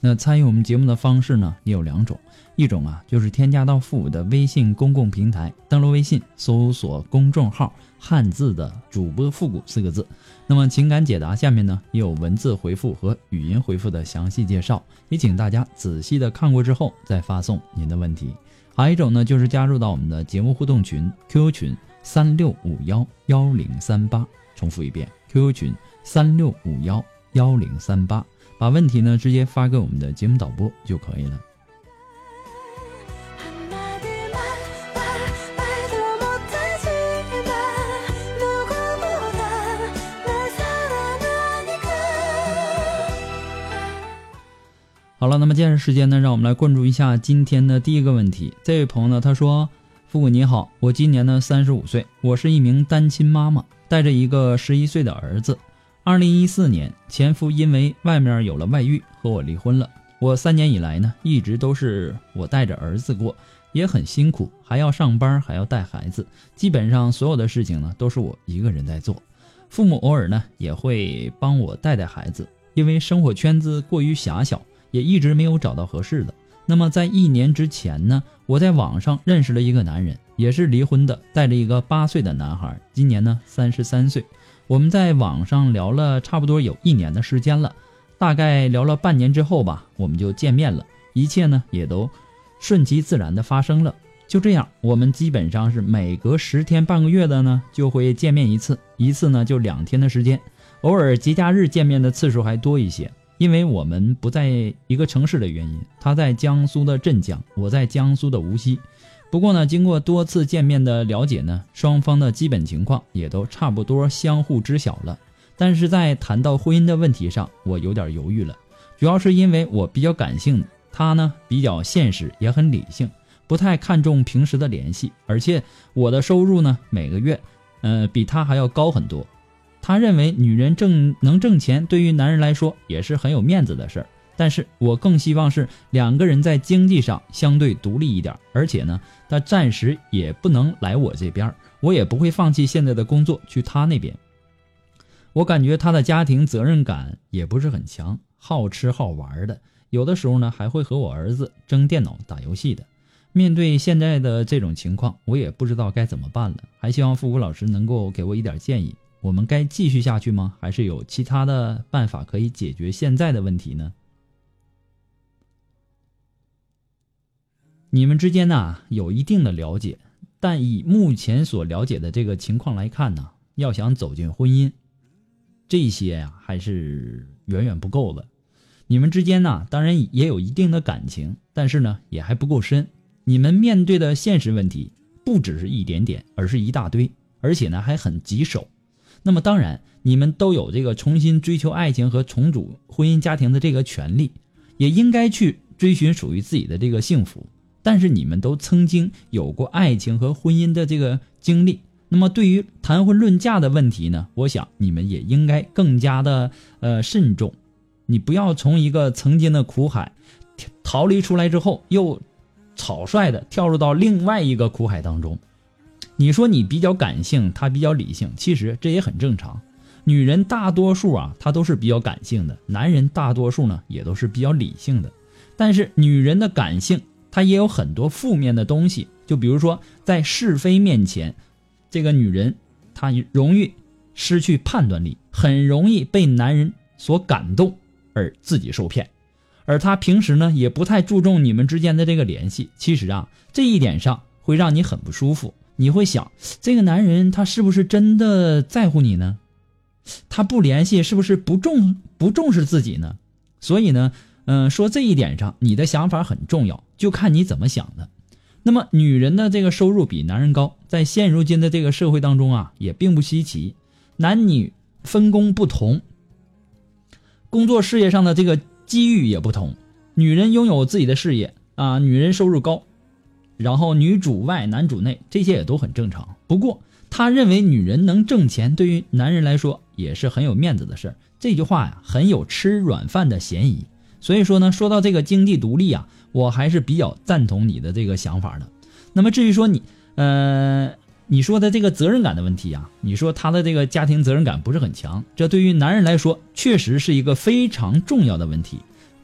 那参与我们节目的方式呢，也有两种，一种啊就是添加到复古的微信公共平台，登录微信搜索公众号“汉字的主播复古”四个字。那么情感解答下面呢也有文字回复和语音回复的详细介绍，也请大家仔细的看过之后再发送您的问题。还有一种呢就是加入到我们的节目互动群 QQ 群三六五幺幺零三八，重复一遍 QQ 群三六五幺幺零三八，把问题呢直接发给我们的节目导播就可以了。好了，那么接下来时间呢，让我们来关注一下今天的第一个问题。这位朋友呢，他说：“父母你好，我今年呢三十五岁，我是一名单亲妈妈，带着一个十一岁的儿子。二零一四年，前夫因为外面有了外遇，和我离婚了。我三年以来呢，一直都是我带着儿子过，也很辛苦，还要上班，还要带孩子，基本上所有的事情呢，都是我一个人在做。父母偶尔呢，也会帮我带带孩子，因为生活圈子过于狭小。”也一直没有找到合适的。那么在一年之前呢，我在网上认识了一个男人，也是离婚的，带着一个八岁的男孩，今年呢三十三岁。我们在网上聊了差不多有一年的时间了，大概聊了半年之后吧，我们就见面了，一切呢也都顺其自然的发生了。就这样，我们基本上是每隔十天半个月的呢就会见面一次，一次呢就两天的时间，偶尔节假日见面的次数还多一些。因为我们不在一个城市的原因，他在江苏的镇江，我在江苏的无锡。不过呢，经过多次见面的了解呢，双方的基本情况也都差不多，相互知晓了。但是在谈到婚姻的问题上，我有点犹豫了，主要是因为我比较感性，他呢比较现实，也很理性，不太看重平时的联系，而且我的收入呢每个月，呃，比他还要高很多。他认为女人挣能挣钱，对于男人来说也是很有面子的事儿。但是我更希望是两个人在经济上相对独立一点，而且呢，他暂时也不能来我这边，我也不会放弃现在的工作去他那边。我感觉他的家庭责任感也不是很强，好吃好玩的，有的时候呢还会和我儿子争电脑打游戏的。面对现在的这种情况，我也不知道该怎么办了，还希望复古老师能够给我一点建议。我们该继续下去吗？还是有其他的办法可以解决现在的问题呢？你们之间呢有一定的了解，但以目前所了解的这个情况来看呢，要想走进婚姻，这些呀还是远远不够的。你们之间呢当然也有一定的感情，但是呢也还不够深。你们面对的现实问题不只是一点点，而是一大堆，而且呢还很棘手。那么当然，你们都有这个重新追求爱情和重组婚姻家庭的这个权利，也应该去追寻属于自己的这个幸福。但是你们都曾经有过爱情和婚姻的这个经历，那么对于谈婚论嫁的问题呢，我想你们也应该更加的呃慎重。你不要从一个曾经的苦海逃离出来之后，又草率的跳入到另外一个苦海当中。你说你比较感性，他比较理性，其实这也很正常。女人大多数啊，她都是比较感性的；男人大多数呢，也都是比较理性的。但是女人的感性，她也有很多负面的东西。就比如说，在是非面前，这个女人她容易失去判断力，很容易被男人所感动而自己受骗。而她平时呢，也不太注重你们之间的这个联系。其实啊，这一点上会让你很不舒服。你会想，这个男人他是不是真的在乎你呢？他不联系是不是不重不重视自己呢？所以呢，嗯，说这一点上，你的想法很重要，就看你怎么想的。那么，女人的这个收入比男人高，在现如今的这个社会当中啊，也并不稀奇。男女分工不同，工作事业上的这个机遇也不同。女人拥有自己的事业啊，女人收入高，然后女主外男主内，这些也都很正常。不过，他认为女人能挣钱，对于男人来说也是很有面子的事儿。这句话呀，很有吃软饭的嫌疑。所以说呢，说到这个经济独立啊，我还是比较赞同你的这个想法的。那么至于说你，呃，你说的这个责任感的问题啊，你说他的这个家庭责任感不是很强，这对于男人来说确实是一个非常重要的问题。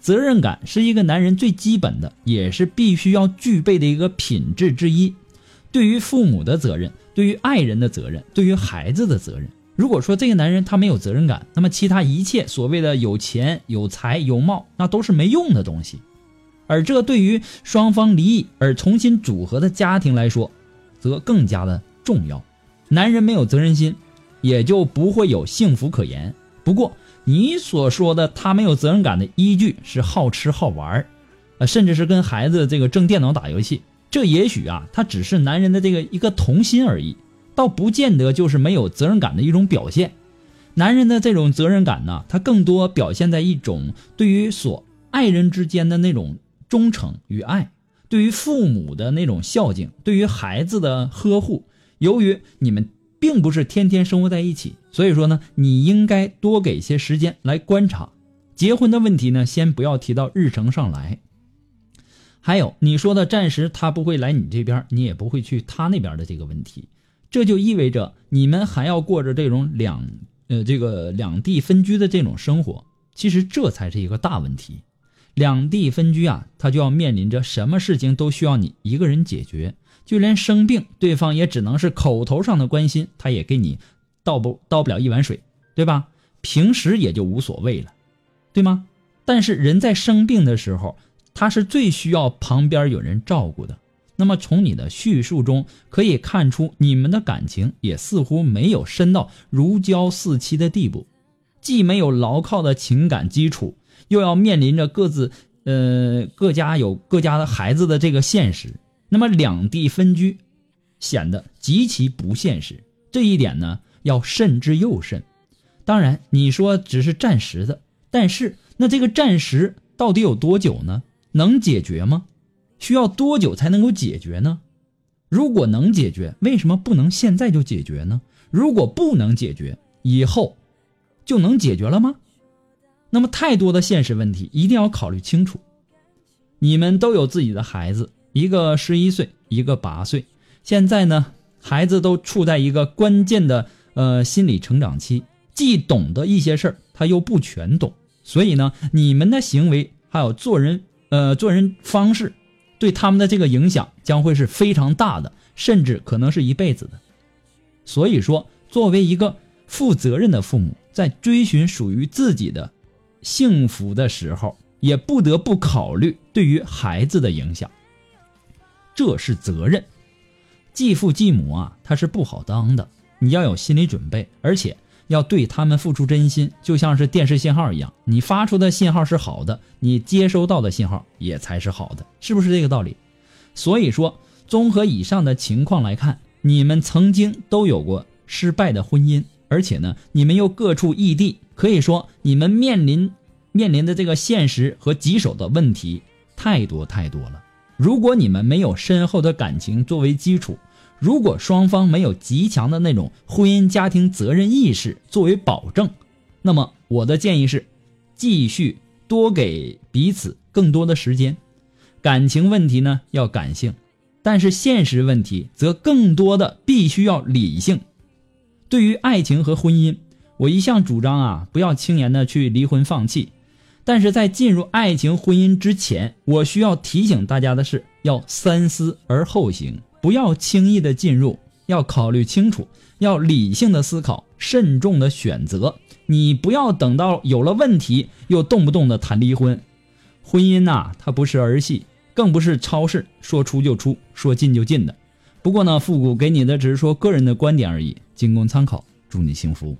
责任感是一个男人最基本的，也是必须要具备的一个品质之一。对于父母的责任，对于爱人的责任，对于孩子的责任。如果说这个男人他没有责任感，那么其他一切所谓的有钱、有才、有貌，那都是没用的东西。而这对于双方离异而重新组合的家庭来说，则更加的重要。男人没有责任心，也就不会有幸福可言。不过，你所说的他没有责任感的依据是好吃好玩呃，甚至是跟孩子这个争电脑打游戏，这也许啊，他只是男人的这个一个童心而已，倒不见得就是没有责任感的一种表现。男人的这种责任感呢，他更多表现在一种对于所爱人之间的那种忠诚与爱，对于父母的那种孝敬，对于孩子的呵护。由于你们。并不是天天生活在一起，所以说呢，你应该多给些时间来观察。结婚的问题呢，先不要提到日程上来。还有你说的暂时他不会来你这边，你也不会去他那边的这个问题，这就意味着你们还要过着这种两呃这个两地分居的这种生活。其实这才是一个大问题。两地分居啊，他就要面临着什么事情都需要你一个人解决。就连生病，对方也只能是口头上的关心，他也给你倒不倒不了一碗水，对吧？平时也就无所谓了，对吗？但是人在生病的时候，他是最需要旁边有人照顾的。那么从你的叙述中可以看出，你们的感情也似乎没有深到如胶似漆的地步，既没有牢靠的情感基础，又要面临着各自呃各家有各家的孩子的这个现实。那么两地分居，显得极其不现实。这一点呢，要慎之又慎。当然，你说只是暂时的，但是那这个暂时到底有多久呢？能解决吗？需要多久才能够解决呢？如果能解决，为什么不能现在就解决呢？如果不能解决，以后就能解决了吗？那么太多的现实问题一定要考虑清楚。你们都有自己的孩子。一个十一岁，一个八岁，现在呢，孩子都处在一个关键的呃心理成长期，既懂得一些事儿，他又不全懂，所以呢，你们的行为还有做人呃做人方式，对他们的这个影响将会是非常大的，甚至可能是一辈子的。所以说，作为一个负责任的父母，在追寻属于自己的幸福的时候，也不得不考虑对于孩子的影响。这是责任，继父继母啊，他是不好当的，你要有心理准备，而且要对他们付出真心，就像是电视信号一样，你发出的信号是好的，你接收到的信号也才是好的，是不是这个道理？所以说，综合以上的情况来看，你们曾经都有过失败的婚姻，而且呢，你们又各处异地，可以说你们面临面临的这个现实和棘手的问题太多太多了。如果你们没有深厚的感情作为基础，如果双方没有极强的那种婚姻家庭责任意识作为保证，那么我的建议是，继续多给彼此更多的时间。感情问题呢要感性，但是现实问题则更多的必须要理性。对于爱情和婚姻，我一向主张啊，不要轻言的去离婚放弃。但是在进入爱情婚姻之前，我需要提醒大家的是，要三思而后行，不要轻易的进入，要考虑清楚，要理性的思考，慎重的选择。你不要等到有了问题，又动不动的谈离婚。婚姻呐，它不是儿戏，更不是超市，说出就出，说进就进的。不过呢，复古给你的只是说个人的观点而已，仅供参考。祝你幸福。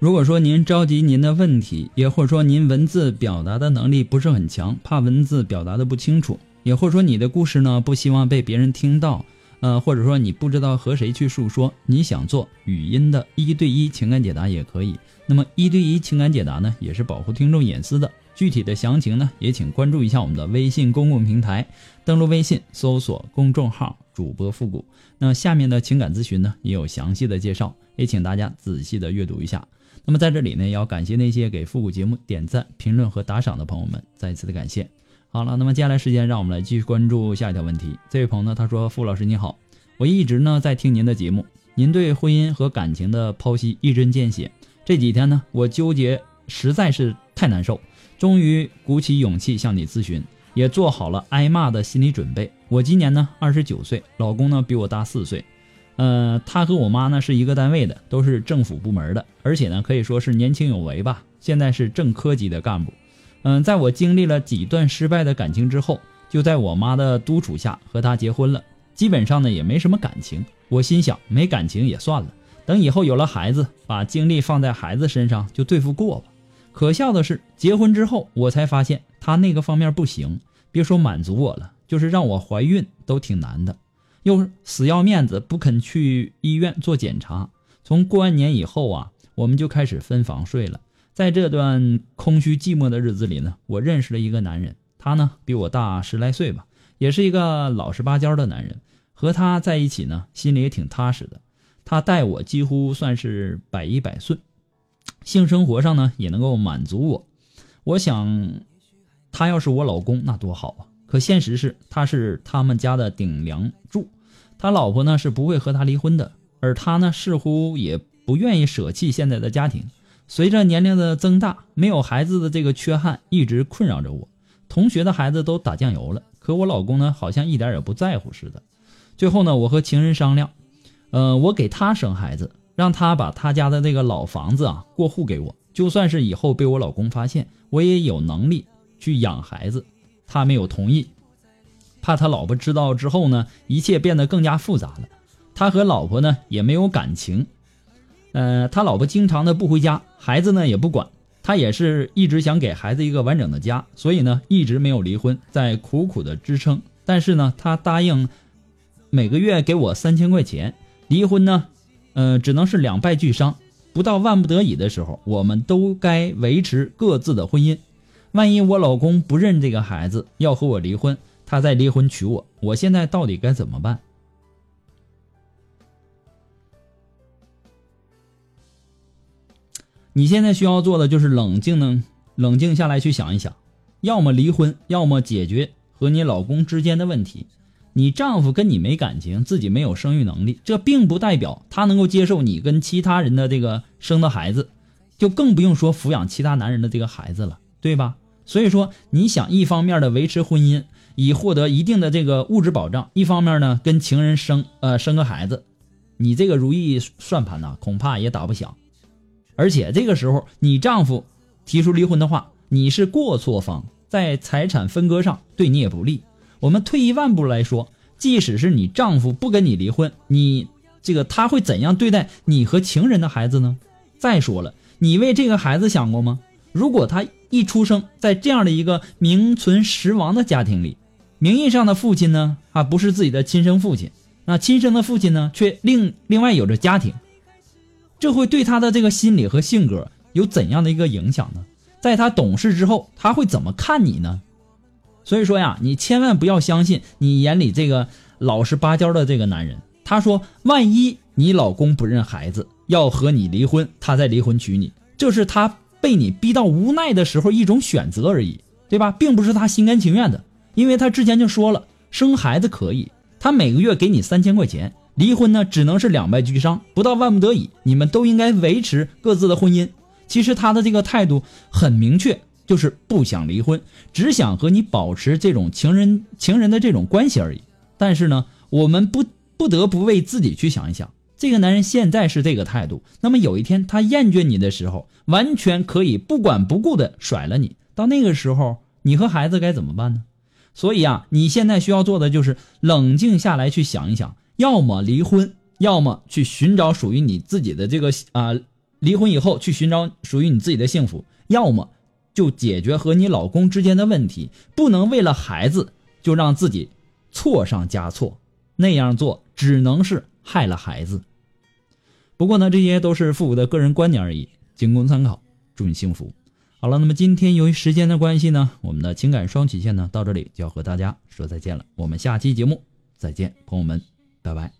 如果说您着急您的问题，也或者说您文字表达的能力不是很强，怕文字表达的不清楚，也或者说你的故事呢不希望被别人听到，呃，或者说你不知道和谁去诉说，你想做语音的一对一情感解答也可以。那么一对一情感解答呢，也是保护听众隐私的。具体的详情呢，也请关注一下我们的微信公共平台，登录微信搜索公众号“主播复古”。那下面的情感咨询呢，也有详细的介绍，也请大家仔细的阅读一下。那么在这里呢，也要感谢那些给复古节目点赞、评论和打赏的朋友们，再次的感谢。好了，那么接下来时间，让我们来继续关注下一条问题。这位朋友呢，他说：“傅老师你好，我一直呢在听您的节目，您对婚姻和感情的剖析一针见血。这几天呢，我纠结实在是太难受，终于鼓起勇气向你咨询，也做好了挨骂的心理准备。我今年呢二十九岁，老公呢比我大四岁。”呃，他和我妈呢是一个单位的，都是政府部门的，而且呢可以说是年轻有为吧。现在是正科级的干部。嗯，在我经历了几段失败的感情之后，就在我妈的督促下和他结婚了。基本上呢也没什么感情。我心想，没感情也算了，等以后有了孩子，把精力放在孩子身上就对付过吧。可笑的是，结婚之后我才发现他那个方面不行，别说满足我了，就是让我怀孕都挺难的。又死要面子，不肯去医院做检查。从过完年以后啊，我们就开始分房睡了。在这段空虚寂寞的日子里呢，我认识了一个男人，他呢比我大十来岁吧，也是一个老实巴交的男人。和他在一起呢，心里也挺踏实的。他待我几乎算是百依百顺，性生活上呢也能够满足我。我想，他要是我老公，那多好啊！可现实是，他是他们家的顶梁柱，他老婆呢是不会和他离婚的，而他呢似乎也不愿意舍弃现在的家庭。随着年龄的增大，没有孩子的这个缺憾一直困扰着我。同学的孩子都打酱油了，可我老公呢好像一点也不在乎似的。最后呢，我和情人商量，呃，我给他生孩子，让他把他家的那个老房子啊过户给我，就算是以后被我老公发现，我也有能力去养孩子。他没有同意，怕他老婆知道之后呢，一切变得更加复杂了。他和老婆呢也没有感情，呃，他老婆经常的不回家，孩子呢也不管。他也是一直想给孩子一个完整的家，所以呢一直没有离婚，在苦苦的支撑。但是呢，他答应每个月给我三千块钱，离婚呢，呃，只能是两败俱伤。不到万不得已的时候，我们都该维持各自的婚姻。万一我老公不认这个孩子，要和我离婚，他再离婚娶我，我现在到底该怎么办？你现在需要做的就是冷静呢，冷静下来去想一想，要么离婚，要么解决和你老公之间的问题。你丈夫跟你没感情，自己没有生育能力，这并不代表他能够接受你跟其他人的这个生的孩子，就更不用说抚养其他男人的这个孩子了，对吧？所以说，你想一方面的维持婚姻，以获得一定的这个物质保障，一方面呢跟情人生呃生个孩子，你这个如意算盘呢，恐怕也打不响。而且这个时候，你丈夫提出离婚的话，你是过错方，在财产分割上对你也不利。我们退一万步来说，即使是你丈夫不跟你离婚，你这个他会怎样对待你和情人的孩子呢？再说了，你为这个孩子想过吗？如果他一出生在这样的一个名存实亡的家庭里，名义上的父亲呢，啊不是自己的亲生父亲，那亲生的父亲呢，却另另外有着家庭，这会对他的这个心理和性格有怎样的一个影响呢？在他懂事之后，他会怎么看你呢？所以说呀，你千万不要相信你眼里这个老实巴交的这个男人。他说，万一你老公不认孩子，要和你离婚，他再离婚娶你，这是他被你逼到无奈的时候一种选择而已，对吧？并不是他心甘情愿的，因为他之前就说了，生孩子可以，他每个月给你三千块钱，离婚呢只能是两败俱伤，不到万不得已，你们都应该维持各自的婚姻。其实他的这个态度很明确。就是不想离婚，只想和你保持这种情人情人的这种关系而已。但是呢，我们不不得不为自己去想一想，这个男人现在是这个态度，那么有一天他厌倦你的时候，完全可以不管不顾的甩了你。到那个时候，你和孩子该怎么办呢？所以啊，你现在需要做的就是冷静下来去想一想，要么离婚，要么去寻找属于你自己的这个啊，离婚以后去寻找属于你自己的幸福，要么就解决和你老公之间的问题，不能为了孩子就让自己错上加错，那样做只能是害了孩子。不过呢，这些都是父母的个人观点而已，仅供参考。祝你幸福。好了，那么今天由于时间的关系呢，我们的情感双曲线呢到这里就要和大家说再见了。我们下期节目再见，朋友们，拜拜。